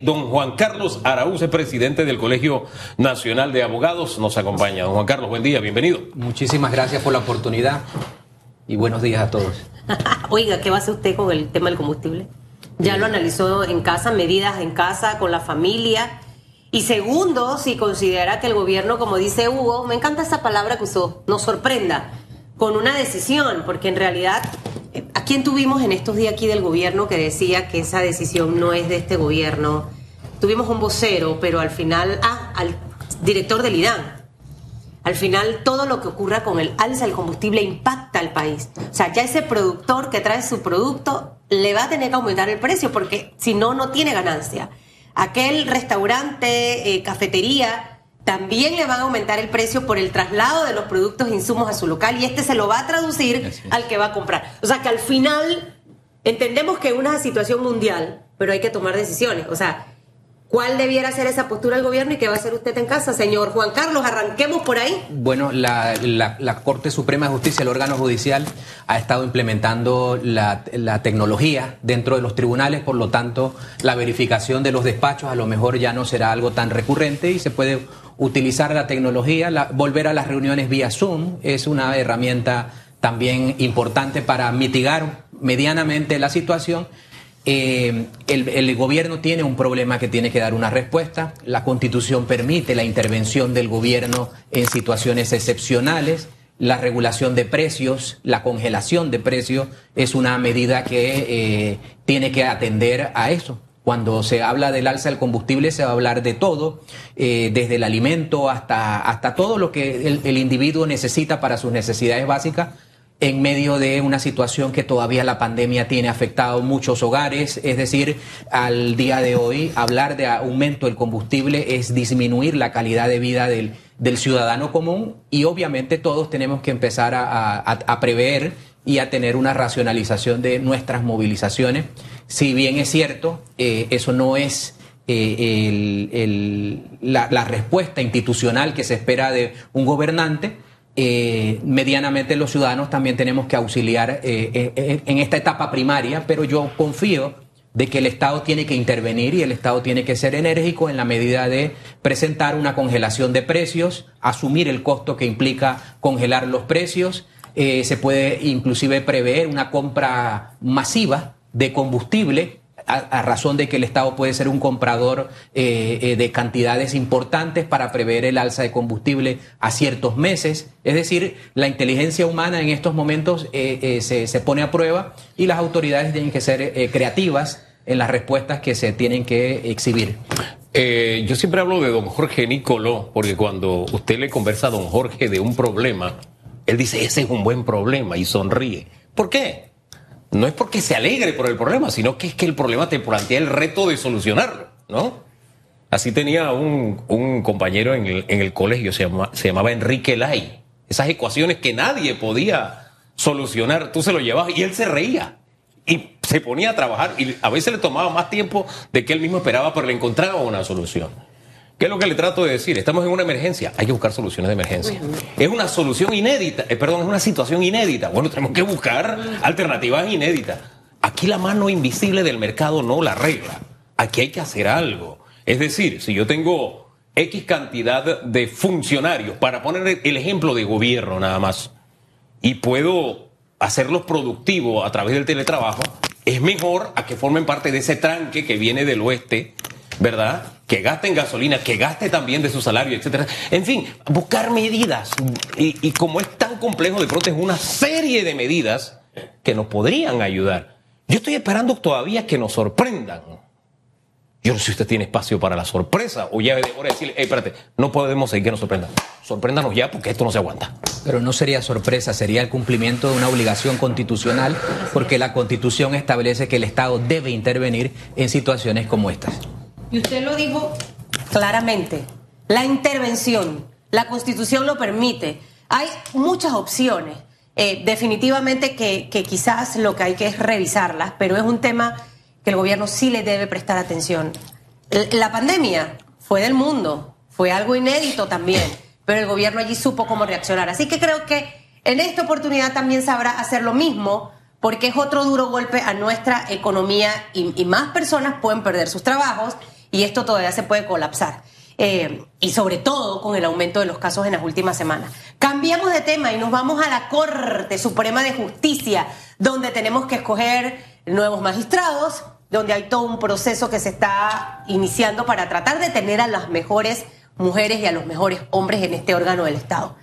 Don Juan Carlos Araúz, presidente del Colegio Nacional de Abogados, nos acompaña. Don Juan Carlos, buen día, bienvenido. Muchísimas gracias por la oportunidad y buenos días a todos. Oiga, ¿qué va a hacer usted con el tema del combustible? ¿Ya lo analizó en casa, medidas en casa, con la familia? Y segundo, si considera que el gobierno, como dice Hugo, me encanta esa palabra que usó, nos sorprenda con una decisión, porque en realidad, ¿a quién tuvimos en estos días aquí del gobierno que decía que esa decisión no es de este gobierno? Tuvimos un vocero, pero al final, ah, al director del IDAN. Al final, todo lo que ocurra con el alza del combustible impacta al país. O sea, ya ese productor que trae su producto le va a tener que aumentar el precio porque si no, no tiene ganancia. Aquel restaurante, eh, cafetería, también le van a aumentar el precio por el traslado de los productos e insumos a su local y este se lo va a traducir al que va a comprar. O sea que al final entendemos que es una situación mundial, pero hay que tomar decisiones. O sea, ¿Cuál debiera ser esa postura del gobierno y qué va a hacer usted en casa, señor Juan Carlos? Arranquemos por ahí. Bueno, la, Corte Suprema de Justicia, el órgano judicial, ha estado implementando la, tecnología dentro de los tribunales, por lo tanto, la verificación de los despachos a lo mejor ya no será algo tan recurrente y se puede utilizar la tecnología, volver a las reuniones vía Zoom es una herramienta también importante para mitigar medianamente la situación eh, el, gobierno tiene un problema que tiene que dar una respuesta. La constitución permite la intervención del gobierno en situaciones excepcionales. La regulación de precios, la congelación de precios es una medida que eh, tiene que atender a eso. Cuando se habla del alza del combustible se va a hablar de todo, eh, desde el alimento hasta, hasta todo lo que el individuo necesita para sus necesidades básicas en medio de una situación que todavía la pandemia tiene afectado muchos hogares. Es decir, al día de hoy, hablar de aumento del combustible es disminuir la calidad de vida del, ciudadano común y obviamente todos tenemos que empezar a, prever y a tener una racionalización de nuestras movilizaciones. Si bien es cierto, eh, eso no es eh, la respuesta institucional que se espera de un gobernante, eh, medianamente los ciudadanos también tenemos que auxiliar eh, eh, en esta etapa primaria, pero yo confío de que el Estado tiene que intervenir y el Estado tiene que ser enérgico en la medida de presentar una congelación de precios, asumir el costo que implica congelar los precios, se puede inclusive prever una compra masiva de combustible a, razón de que el Estado puede ser un comprador eh, eh, de cantidades importantes para prever el alza de combustible a ciertos meses. Es decir, la inteligencia humana en estos momentos eh, se, se, pone a prueba y las autoridades tienen que ser creativas en las respuestas que se tienen que exhibir. yo siempre hablo de don Jorge Nicoló, porque cuando usted le conversa a don Jorge de un problema, él dice, ese es un buen problema y sonríe. ¿Por qué? No es porque se alegre por el problema, sino que es que el problema te plantea el reto de solucionarlo, ¿no? Así tenía un, compañero en el, colegio, se, se llamaba Enrique Lai. Esas ecuaciones que nadie podía solucionar, tú se lo llevabas y él se reía. Y se ponía a trabajar y a veces le tomaba más tiempo de que él mismo esperaba, pero le encontraba una solución. ¿Qué es lo que le trato de decir? Estamos en una emergencia, hay que buscar soluciones de emergencia. Es una solución inédita, eh, perdón, es una situación inédita. Bueno, tenemos que buscar alternativas inéditas. Aquí la mano invisible del mercado no la arregla. Aquí hay que hacer algo. Es decir, si yo tengo X cantidad de funcionarios, para poner el ejemplo de gobierno nada más, y puedo hacerlos productivos a través del teletrabajo, es mejor a que formen parte de ese tranque que viene del oeste ¿verdad? Que gaste gasolina, que gaste también de su salario, etcétera. En fin, buscar medidas. Y, como es tan complejo, de pronto es una serie de medidas que nos podrían ayudar. Yo estoy esperando todavía que nos sorprendan. Yo no sé si usted tiene espacio para la sorpresa o ya de hora decirle, hey, espérate, no podemos seguir que nos sorprendan. Sorpréndanos ya porque esto no se aguanta. Pero no sería sorpresa, sería el cumplimiento de una obligación constitucional porque la constitución establece que el Estado debe intervenir en situaciones como estas. Y usted lo dijo claramente, la intervención, la constitución lo permite. Hay muchas opciones. Eh, definitivamente que, quizás lo que hay que es revisarlas, pero es un tema que el gobierno sí le debe prestar atención. La pandemia fue del mundo, fue algo inédito también, pero el gobierno allí supo cómo reaccionar. Así que creo que en esta oportunidad también sabrá hacer lo mismo, porque es otro duro golpe a nuestra economía y más personas pueden perder sus trabajos y esto todavía se puede colapsar. Eh, y sobre todo con el aumento de los casos en las últimas semanas. Cambiamos de tema y nos vamos a la Corte Suprema de Justicia, donde tenemos que escoger nuevos magistrados, donde hay todo un proceso que se está iniciando para tratar de tener a las mejores mujeres y a los mejores hombres en este órgano del Estado.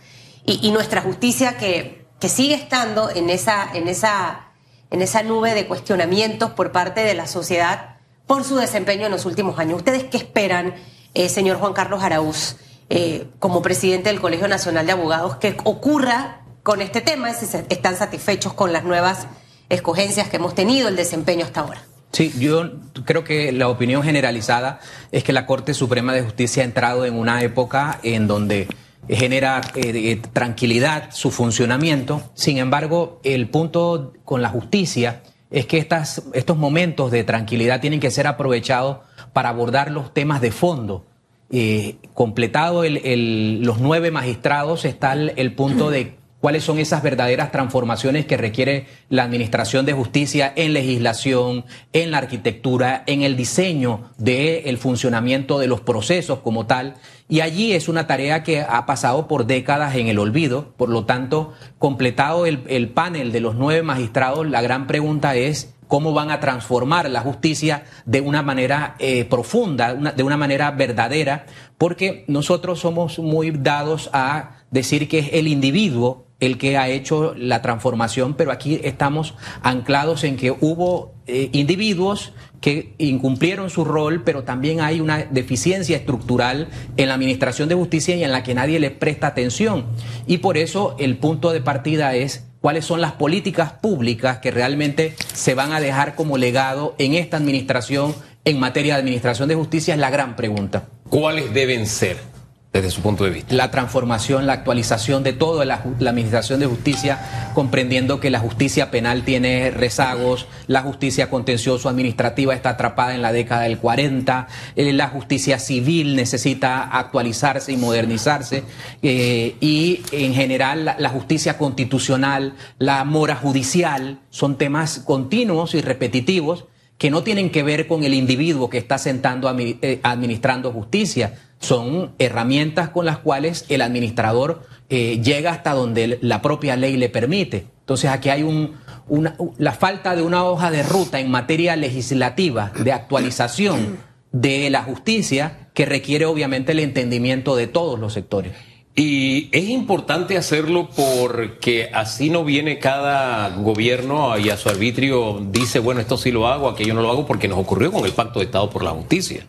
Y, nuestra justicia que, que, sigue estando en esa, en, esa, en esa nube de cuestionamientos por parte de la sociedad por su desempeño en los últimos años. ¿Ustedes qué esperan? Eh, señor Juan Carlos Araúz, eh, como presidente del Colegio Nacional de Abogados, que ocurra con este tema, si están satisfechos con las nuevas escogencias que hemos tenido, el desempeño hasta ahora. Sí, yo creo que la opinión generalizada es que la Corte Suprema de Justicia ha entrado en una época en donde genera eh, tranquilidad su funcionamiento. Sin embargo, el punto con la justicia es que estos momentos de tranquilidad tienen que ser aprovechados para abordar los temas de fondo. Eh, completado los nueve magistrados está el, punto de cuáles son esas verdaderas transformaciones que requiere la Administración de Justicia en legislación, en la arquitectura, en el diseño del funcionamiento de los procesos como tal. Y allí es una tarea que ha pasado por décadas en el olvido. Por lo tanto, completado el panel de los nueve magistrados, la gran pregunta es cómo van a transformar la justicia de una manera eh, profunda, de una manera verdadera, porque nosotros somos muy dados a decir que es el individuo el que ha hecho la transformación, pero aquí estamos anclados en que hubo eh, individuos que incumplieron su rol, pero también hay una deficiencia estructural en la Administración de Justicia y en la que nadie le presta atención. Y por eso el punto de partida es cuáles son las políticas públicas que realmente se van a dejar como legado en esta administración en materia de administración de justicia es la gran pregunta. ¿Cuáles deben ser? Desde su punto de vista? La transformación, la actualización de toda la, Administración de Justicia, comprendiendo que la justicia penal tiene rezagos, la justicia contencioso administrativa está atrapada en la década del 40, eh, la justicia civil necesita actualizarse y modernizarse, eh, y en general la, justicia constitucional, la mora judicial, son temas continuos y repetitivos que no tienen que ver con el individuo que está sentando eh, administrando justicia, son herramientas con las cuales el administrador eh, llega hasta donde la propia ley le permite. Entonces aquí hay un, una, la falta de una hoja de ruta en materia legislativa de actualización de la justicia que requiere obviamente el entendimiento de todos los sectores. Y es importante hacerlo porque así no viene cada gobierno y a su arbitrio dice, bueno, esto sí lo hago, aquello no lo hago, porque nos ocurrió con el Pacto de Estado por la Justicia.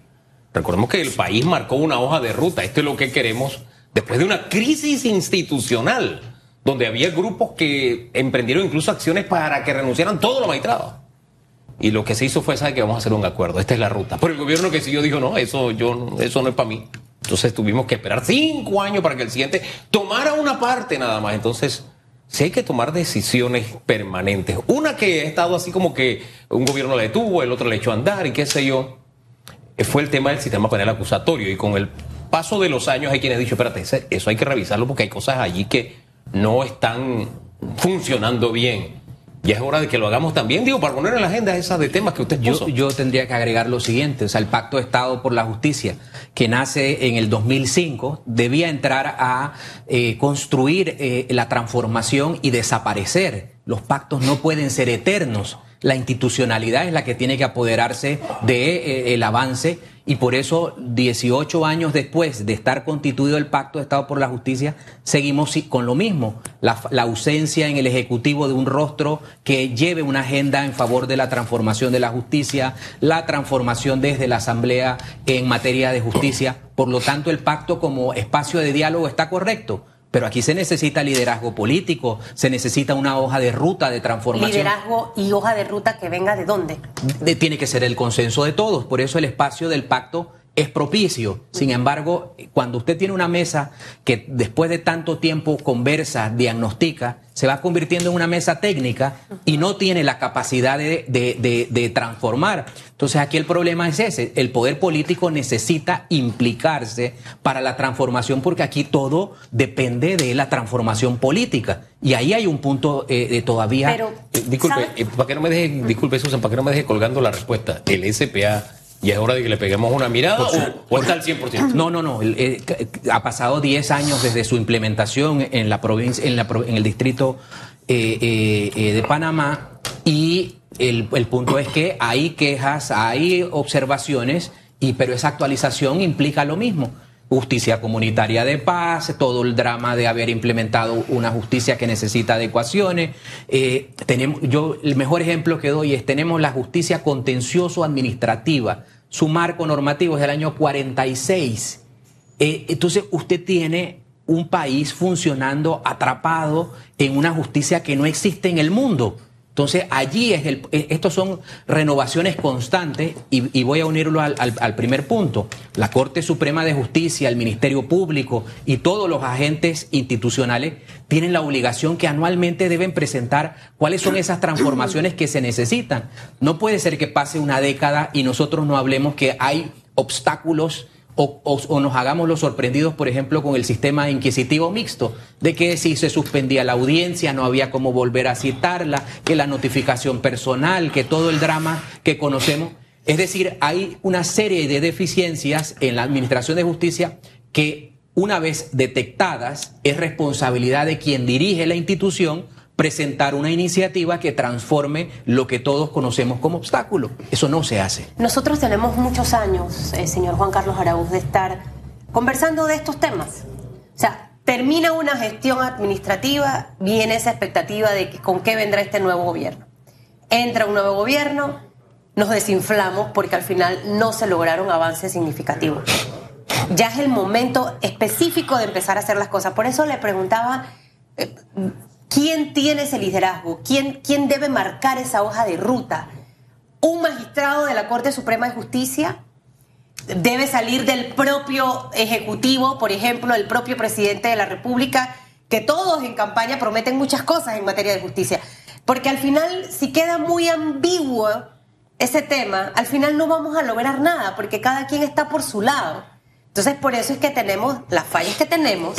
Recordemos que el país marcó una hoja de ruta. Esto es lo que queremos después de una crisis institucional, donde había grupos que emprendieron incluso acciones para que renunciaran todos los magistrados. Y lo que se hizo fue, ¿sabe que Vamos a hacer un acuerdo. Esta es la ruta. Pero el gobierno que siguió dijo, no, eso, yo, eso no es para mí. Entonces tuvimos que esperar cinco años para que el siguiente tomara una parte nada más. Entonces, sí hay que tomar decisiones permanentes. Una que ha estado así como que un gobierno la detuvo, el otro le echó a andar y qué sé yo fue el tema del sistema penal acusatorio. Y con el paso de los años hay quienes han dicho, espérate, eso hay que revisarlo porque hay cosas allí que no están funcionando bien. Y es hora de que lo hagamos también, digo, para poner en la agenda esas de temas que usted puso. Yo, tendría que agregar lo siguiente, o sea, el Pacto de Estado por la Justicia, que nace en el 2005, debía entrar a eh, construir eh, la transformación y desaparecer. Los pactos no pueden ser eternos la institucionalidad es la que tiene que apoderarse del de, eh, avance y por eso 18 años después de estar constituido el Pacto de Estado por la Justicia, seguimos con lo mismo, la, ausencia en el Ejecutivo de un rostro que lleve una agenda en favor de la transformación de la justicia, la transformación desde la Asamblea en materia de justicia. Por lo tanto, el pacto como espacio de diálogo está correcto pero aquí se necesita liderazgo político, se necesita una hoja de ruta de transformación. Liderazgo y hoja de ruta que venga de dónde? tiene que ser el consenso de todos. Por eso el espacio del pacto es propicio. Sin embargo, cuando usted tiene una mesa que después de tanto tiempo conversa, diagnostica, se va convirtiendo en una mesa técnica y no tiene la capacidad de, transformar. Entonces aquí el problema es ese. El poder político necesita implicarse para la transformación porque aquí todo depende de la transformación política. Y ahí hay un punto eh, de todavía... Pero, eh, disculpe, eh, para que no me deje, disculpe Susan, para que no me deje colgando la respuesta. El SPA Y es hora de que le peguemos una mirada o, está al 100%. No, no, no. Eh, ha pasado 10 años desde su implementación en la provincia, en, la, en el distrito eh, eh, de Panamá y el, el, punto es que hay quejas, hay observaciones, y, pero esa actualización implica lo mismo justicia comunitaria de paz, todo el drama de haber implementado una justicia que necesita adecuaciones. Eh, tenemos, yo el mejor ejemplo que doy es tenemos la justicia contencioso administrativa. Su marco normativo es del año 46. Eh, entonces usted tiene un país funcionando atrapado en una justicia que no existe en el mundo. Entonces, allí es el, eh, estos son renovaciones constantes y, voy a unirlo al, primer punto. La Corte Suprema de Justicia, el Ministerio Público y todos los agentes institucionales tienen la obligación que anualmente deben presentar cuáles son esas transformaciones que se necesitan. No puede ser que pase una década y nosotros no hablemos que hay obstáculos o, nos hagamos los sorprendidos, por ejemplo, con el sistema inquisitivo mixto, de que si se suspendía la audiencia no había cómo volver a citarla, que la notificación personal, que todo el drama que conocemos. Es decir, hay una serie de deficiencias en la Administración de Justicia que, una vez detectadas, es responsabilidad de quien dirige la institución presentar una iniciativa que transforme lo que todos conocemos como obstáculo. Eso no se hace. Nosotros tenemos muchos años, eh, señor Juan Carlos Araúz, de estar conversando de estos temas. O sea, termina una gestión administrativa, viene esa expectativa de que, con qué vendrá este nuevo gobierno. Entra un nuevo gobierno, nos desinflamos porque al final no se lograron avances significativos. Ya es el momento específico de empezar a hacer las cosas. Por eso le preguntaba... ¿Quién tiene ese liderazgo? ¿Quién, ¿Quién debe marcar esa hoja de ruta? ¿Un magistrado de la Corte Suprema de Justicia? ¿Debe salir del propio Ejecutivo, por ejemplo, el propio presidente de la República? Que todos en campaña prometen muchas cosas en materia de justicia. Porque al final, si queda muy ambiguo ese tema, al final no vamos a lograr nada, porque cada quien está por su lado. Entonces, por eso es que tenemos las fallas que tenemos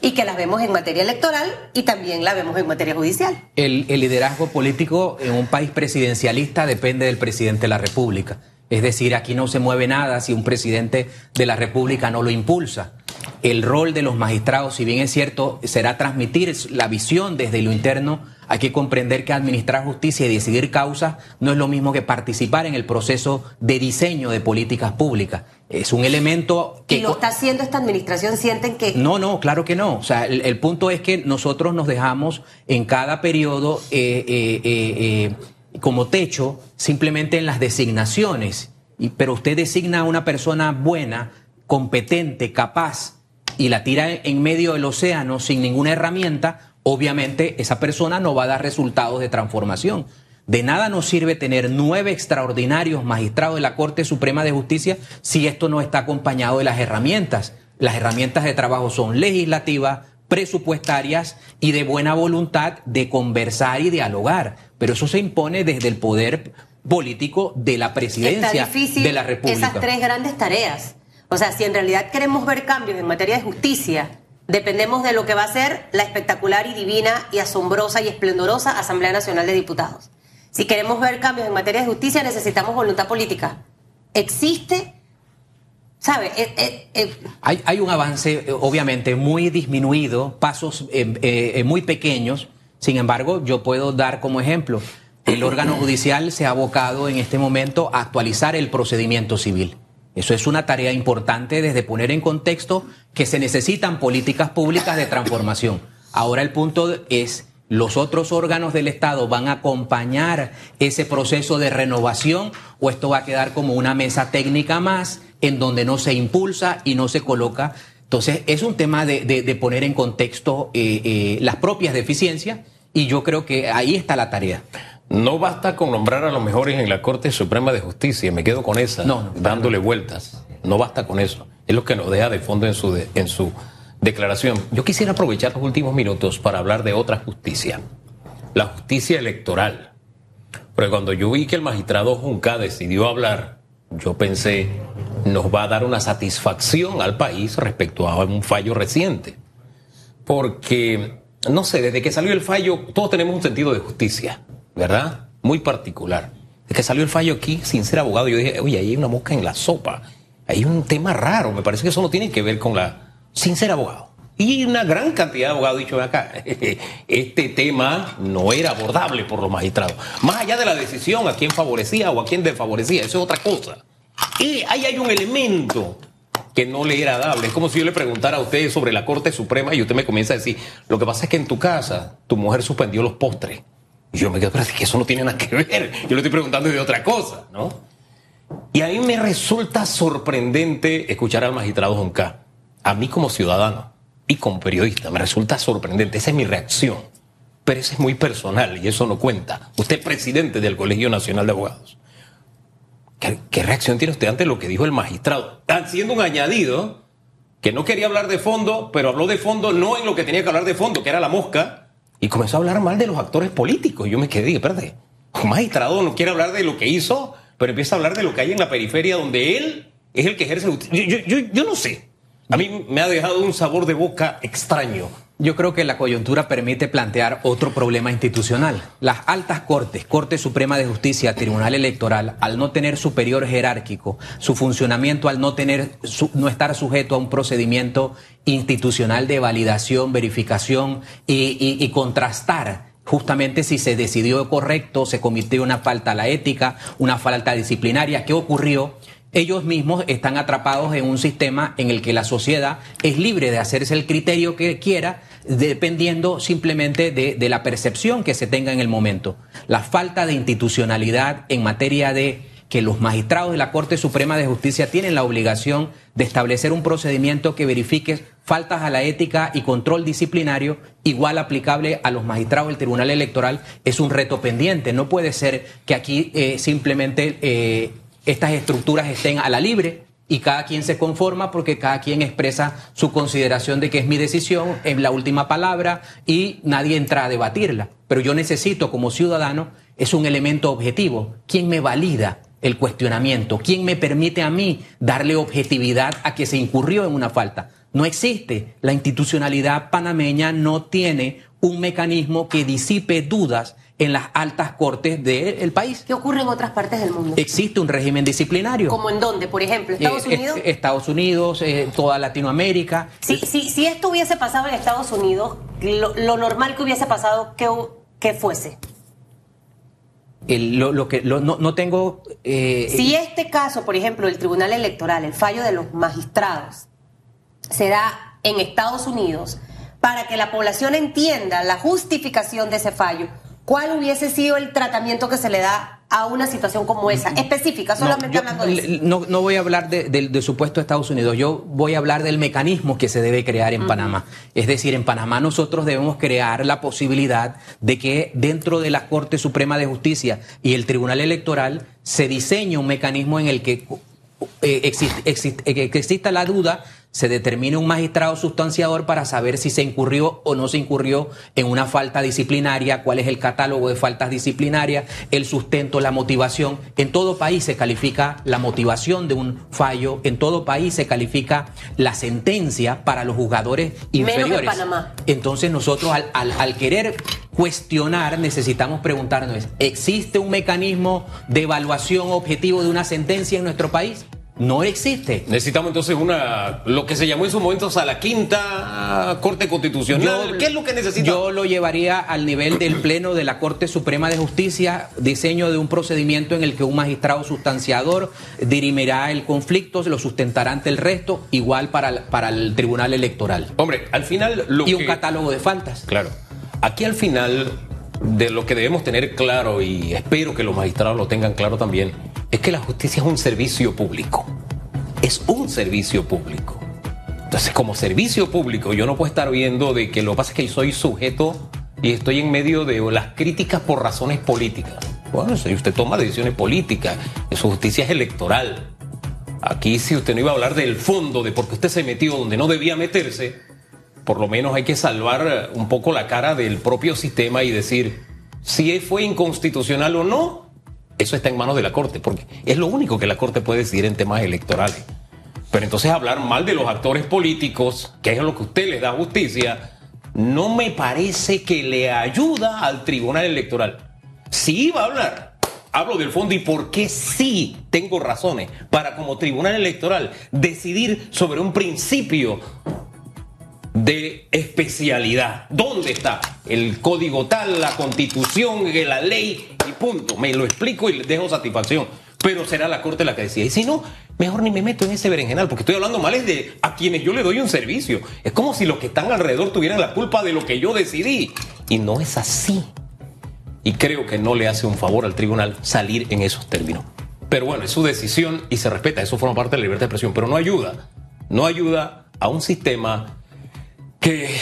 y que las vemos en materia electoral y también las vemos en materia judicial. El, liderazgo político en un país presidencialista depende del presidente de la República. Es decir, aquí no se mueve nada si un presidente de la República no lo impulsa. El rol de los magistrados, si bien es cierto, será transmitir la visión desde lo interno hay que comprender que administrar justicia y decidir causas no es lo mismo que participar en el proceso de diseño de políticas públicas. Es un elemento que... ¿Y lo está haciendo esta administración? ¿Sienten que...? No, no, claro que no. O sea, el, punto es que nosotros nos dejamos en cada periodo eh, eh, eh, como techo simplemente en las designaciones. Y, pero usted designa a una persona buena, competente, capaz, y la tira en medio del océano sin ninguna herramienta, obviamente esa persona no va a dar resultados de transformación. De nada nos sirve tener nueve extraordinarios magistrados de la Corte Suprema de Justicia si esto no está acompañado de las herramientas. Las herramientas de trabajo son legislativas, presupuestarias y de buena voluntad de conversar y dialogar. Pero eso se impone desde el poder político de la presidencia de la República. Esas tres grandes tareas. O sea, si en realidad queremos ver cambios en materia de justicia, dependemos de lo que va a ser la espectacular y divina y asombrosa y esplendorosa Asamblea Nacional de Diputados. Si queremos ver cambios en materia de justicia, necesitamos voluntad política. ¿Existe? ¿Sabe? Eh, eh, eh, hay, un avance, obviamente, muy disminuido, pasos muy pequeños. Sin embargo, yo puedo dar como ejemplo, el órgano judicial se ha abocado en este momento a actualizar el procedimiento civil. Eso es una tarea importante desde poner en contexto que se necesitan políticas públicas de transformación. Ahora el punto es, ¿los otros órganos del Estado van a acompañar ese proceso de renovación o esto va a quedar como una mesa técnica más en donde no se impulsa y no se coloca? Entonces es un tema de, poner en contexto eh, eh, las propias deficiencias y yo creo que ahí está la tarea. No basta con nombrar a los mejores en la Corte Suprema de Justicia, me quedo con esa, dándole vueltas. No basta con eso. Es lo que nos deja de fondo en su, en su declaración. Yo quisiera aprovechar los últimos minutos para hablar de otra justicia, la justicia electoral. Porque cuando yo vi que el magistrado Junca decidió hablar, yo pensé, nos va a dar una satisfacción al país respecto a un fallo reciente. Porque, no sé, desde que salió el fallo, todos tenemos un sentido de justicia. ¿Verdad? Muy particular. de que salió el fallo aquí, sin ser abogado, yo dije, oye, ahí hay una mosca en la sopa. Hay un tema raro, me parece que eso no tiene que ver con la... sin ser abogado. Y una gran cantidad de abogados dicho acá, este tema no era abordable por los magistrados. Más allá de la decisión a quién favorecía o a quién desfavorecía, eso es otra cosa. Y ahí hay un elemento que no le era dable. Es como si yo le preguntara a usted sobre la Corte Suprema y usted me comienza a decir, lo que pasa es que en tu casa tu mujer suspendió los postres. Yo me quedo, pero es que eso no tiene nada que ver. Yo le estoy preguntando de otra cosa, ¿no? Y a mí me resulta sorprendente escuchar al magistrado Jonca. A mí como ciudadano y como periodista me resulta sorprendente. Esa es mi reacción. Pero esa es muy personal y eso no cuenta. Usted es presidente del Colegio Nacional de Abogados. ¿Qué, reacción tiene usted ante lo que dijo el magistrado? Haciendo un añadido que no quería hablar de fondo, pero habló de fondo no en lo que tenía que hablar de fondo, que era la mosca, y comenzó a hablar mal de los actores políticos. Yo me quedé, espérate, un magistrado no quiere hablar de lo que hizo, pero empieza a hablar de lo que hay en la periferia donde él es el que ejerce. Yo, yo, yo no sé. A mí me ha dejado un sabor de boca extraño yo creo que la coyuntura permite plantear otro problema institucional. Las altas cortes, Corte Suprema de Justicia, Tribunal Electoral, al no tener superior jerárquico, su funcionamiento al no tener, no estar sujeto a un procedimiento institucional de validación, verificación y, contrastar justamente si se decidió correcto, se cometió una falta a la ética, una falta disciplinaria, ¿qué ocurrió? Ellos mismos están atrapados en un sistema en el que la sociedad es libre de hacerse el criterio que quiera, dependiendo simplemente de, la percepción que se tenga en el momento. La falta de institucionalidad en materia de que los magistrados de la Corte Suprema de Justicia tienen la obligación de establecer un procedimiento que verifique faltas a la ética y control disciplinario igual aplicable a los magistrados del Tribunal Electoral es un reto pendiente. No puede ser que aquí eh, simplemente eh, estas estructuras estén a la libre y cada quien se conforma porque cada quien expresa su consideración de que es mi decisión, es la última palabra y nadie entra a debatirla. Pero yo necesito como ciudadano, es un elemento objetivo. ¿Quién me valida el cuestionamiento? ¿Quién me permite a mí darle objetividad a que se incurrió en una falta? No existe. La institucionalidad panameña no tiene un mecanismo que disipe dudas en las altas cortes del país. ¿Qué ocurre en otras partes del mundo? Existe un régimen disciplinario. ¿Como en dónde? Por ejemplo, Estados eh, Unidos. Estados Unidos, eh, toda Latinoamérica. Si, si, esto hubiese pasado en Estados Unidos, lo, normal que hubiese pasado, que, que fuese. lo, que no, tengo. Eh, si este caso, por ejemplo, el Tribunal Electoral, el fallo de los magistrados, se da en Estados Unidos para que la población entienda la justificación de ese fallo ¿cuál hubiese sido el tratamiento que se le da a una situación como esa? Específica, solamente hablando de eso. No, no voy a hablar del supuesto de Estados Unidos, yo voy a hablar del mecanismo que se debe crear en Panamá. Es decir, en Panamá nosotros debemos crear la posibilidad de que dentro de la Corte Suprema de Justicia y el Tribunal Electoral se diseñe un mecanismo en el que eh, eh, exista la duda se determine un magistrado sustanciador para saber si se incurrió o no se incurrió en una falta disciplinaria, cuál es el catálogo de faltas disciplinarias, el sustento, la motivación. En todo país se califica la motivación de un fallo, en todo país se califica la sentencia para los jugadores inferiores. Entonces nosotros al, al querer cuestionar necesitamos preguntarnos, ¿existe un mecanismo de evaluación objetivo de una sentencia en nuestro país? No existe. Necesitamos entonces una, lo que se llamó en su momento a la quinta Corte Constitucional. ¿Qué es lo que? Yo lo llevaría al nivel del Pleno de la Corte Suprema de Justicia, diseño de un procedimiento en el que un magistrado sustanciador dirimirá el conflicto, se lo sustentará ante el resto, igual para, para el Tribunal Electoral. Hombre, al final... Lo y un catálogo de faltas. Claro. Aquí al final de lo que debemos tener claro, y espero que los magistrados lo tengan claro también, es que la justicia es un servicio público. Es un servicio público. Entonces, como servicio público, yo no puedo estar viendo de que lo que pasa es que soy sujeto y estoy en medio de las críticas por razones políticas. Bueno, si usted toma decisiones políticas, su justicia es electoral. Aquí, si usted no iba a hablar del fondo, de por qué usted se metió donde no debía meterse, por lo menos hay que salvar un poco la cara del propio sistema y decir si fue inconstitucional o no, eso está en manos de la Corte, porque es lo único que la Corte puede decidir en temas electorales. Pero entonces hablar mal de los actores políticos, que es lo que usted les da justicia, no me parece que le ayuda al Tribunal Electoral. Si iba a hablar, hablo del fondo y por qué sí tengo razones para como tribunal electoral decidir sobre un principio de especialidad. ¿Dónde está? El código tal, la constitución, la ley y punto. Me lo explico y les dejo satisfacción. Pero será la corte la que decida. Y si no, mejor ni me meto en ese berenjenal, porque estoy hablando mal es de a quienes yo le doy un servicio. Es como si los que están alrededor tuvieran la culpa de lo que yo decidí. Y no es así. Y creo que no le hace un favor al tribunal salir en esos términos. Pero bueno, es su decisión y se respeta, eso forma parte de la libertad de expresión, pero no ayuda. No ayuda a un sistema que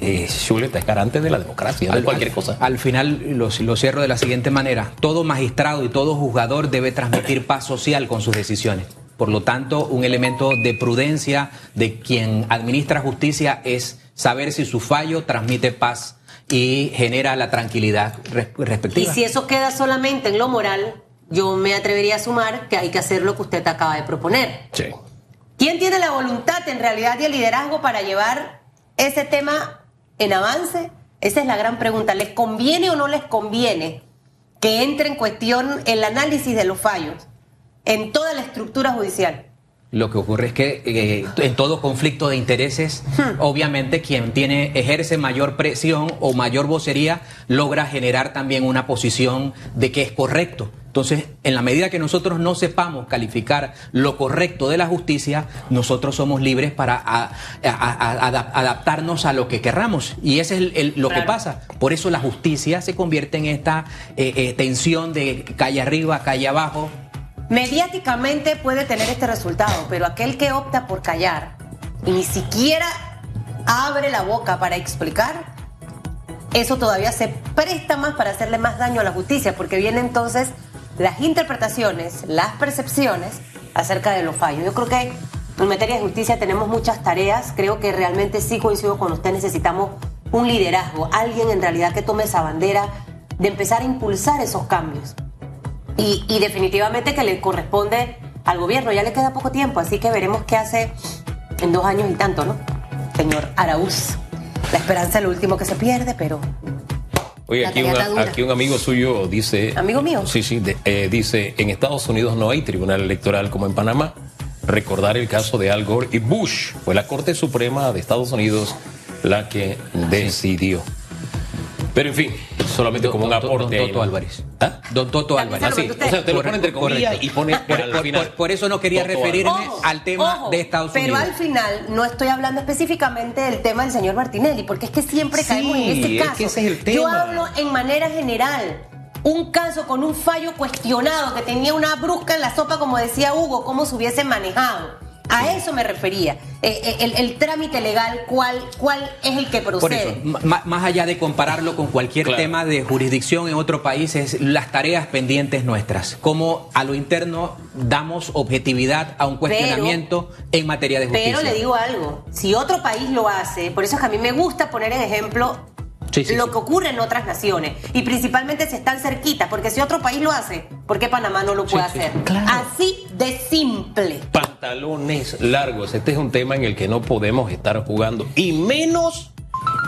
eh, Chuleta es garante de la democracia, de cualquier cosa. Al final lo, lo cierro de la siguiente manera. Todo magistrado y todo juzgador debe transmitir paz social con sus decisiones. Por lo tanto, un elemento de prudencia de quien administra justicia es saber si su fallo transmite paz y genera la tranquilidad re- respectiva. Y si eso queda solamente en lo moral, yo me atrevería a sumar que hay que hacer lo que usted acaba de proponer. Sí. ¿Quién tiene la voluntad en realidad y el liderazgo para llevar ese tema en avance? Esa es la gran pregunta. ¿Les conviene o no les conviene que entre en cuestión el análisis de los fallos en toda la estructura judicial? Lo que ocurre es que eh, en todo conflicto de intereses, obviamente quien tiene ejerce mayor presión o mayor vocería logra generar también una posición de que es correcto. Entonces, en la medida que nosotros no sepamos calificar lo correcto de la justicia, nosotros somos libres para a- a- a- adap- adaptarnos a lo que querramos. Y ese es el- el- lo que pasa. Por eso la justicia se convierte en esta eh, eh, tensión de calle arriba, calle abajo, Mediáticamente puede tener este resultado, pero aquel que opta por callar y ni siquiera abre la boca para explicar, eso todavía se presta más para hacerle más daño a la justicia, porque vienen entonces las interpretaciones, las percepciones acerca de los fallos. Yo creo que en materia de justicia tenemos muchas tareas, creo que realmente sí coincido con usted, necesitamos un liderazgo, alguien en realidad que tome esa bandera de empezar a impulsar esos cambios. Y, definitivamente que le corresponde al gobierno. Ya le queda poco tiempo, así que veremos qué hace en dos años y tanto, ¿no? Señor Araúz. La esperanza es lo último que se pierde, pero Oye, aquí, una- aquí un amigo suyo dice... ¿Amigo mío? Sí, sí, de- eh, dice, en Estados Unidos no hay tribunal electoral como en Panamá. Recordar el caso de Al Gore y Bush. Fue la Corte Suprema de Estados Unidos la que decidió. Pero en fin, solamente Don- como un aporte. Don Toto ¿no? Álvarez. ¿Ah? Don Toto Álvarez. contesté. O sea, lo pone entre Correcto, comillas correcto. y pone Por, al final. por- por eso no quería Toto referirme. Ojo, al tema ojo, de Estados pero Unidos. al final no estoy hablando específicamente del tema del señor Martinelli, porque es que siempre Sí, caemos en este es caso. que ese es el Yo tema. hablo en manera general. Un caso con un fallo cuestionado, que tenía una brusca en la sopa, como decía Hugo, cómo se hubiese manejado. A eso me refería. Eh, eh, el, el trámite legal, ¿cuál, ¿cuál es el que Por procede? eso, ma- más allá de compararlo con cualquier Claro. tema de jurisdicción en otro país, es las tareas pendientes nuestras. Cómo a lo interno damos objetividad a un cuestionamiento en materia de justicia. Pero le digo algo, si otro país lo hace, por eso es que a mí me gusta poner en ejemplo Sí, sí, lo sí. que ocurre en otras naciones y principalmente si están cerquitas, porque si otro país lo hace, ¿por qué Panamá no lo puede Sí, sí, hacer? claro. Así de simple. Pantalones largos. Este es un tema en el que no podemos estar jugando. Y menos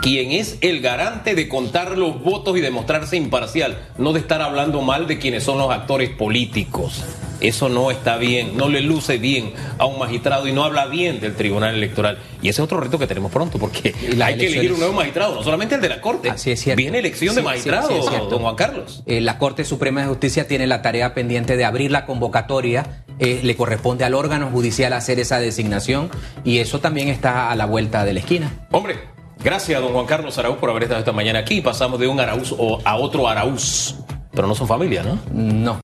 quien es el garante de contar los votos y demostrarse imparcial. No de estar hablando mal de quienes son los actores políticos. Eso no está bien, no le luce bien a un magistrado y no habla bien del Tribunal Electoral. Y ese es otro reto que tenemos pronto, porque hay que elegir un nuevo magistrado, no solamente el de la Corte. Así es cierto. Viene elección de Sí, magistrado, sí, don Juan Carlos. Eh, la Corte Suprema de Justicia tiene la tarea pendiente de abrir la convocatoria. eh, le corresponde al órgano judicial hacer esa designación y eso también está a la vuelta de la esquina. Hombre, gracias don Juan Carlos Araúz por haber estado esta mañana aquí. Pasamos de un Araúz a otro Araúz. Pero no son familia, ¿no? No.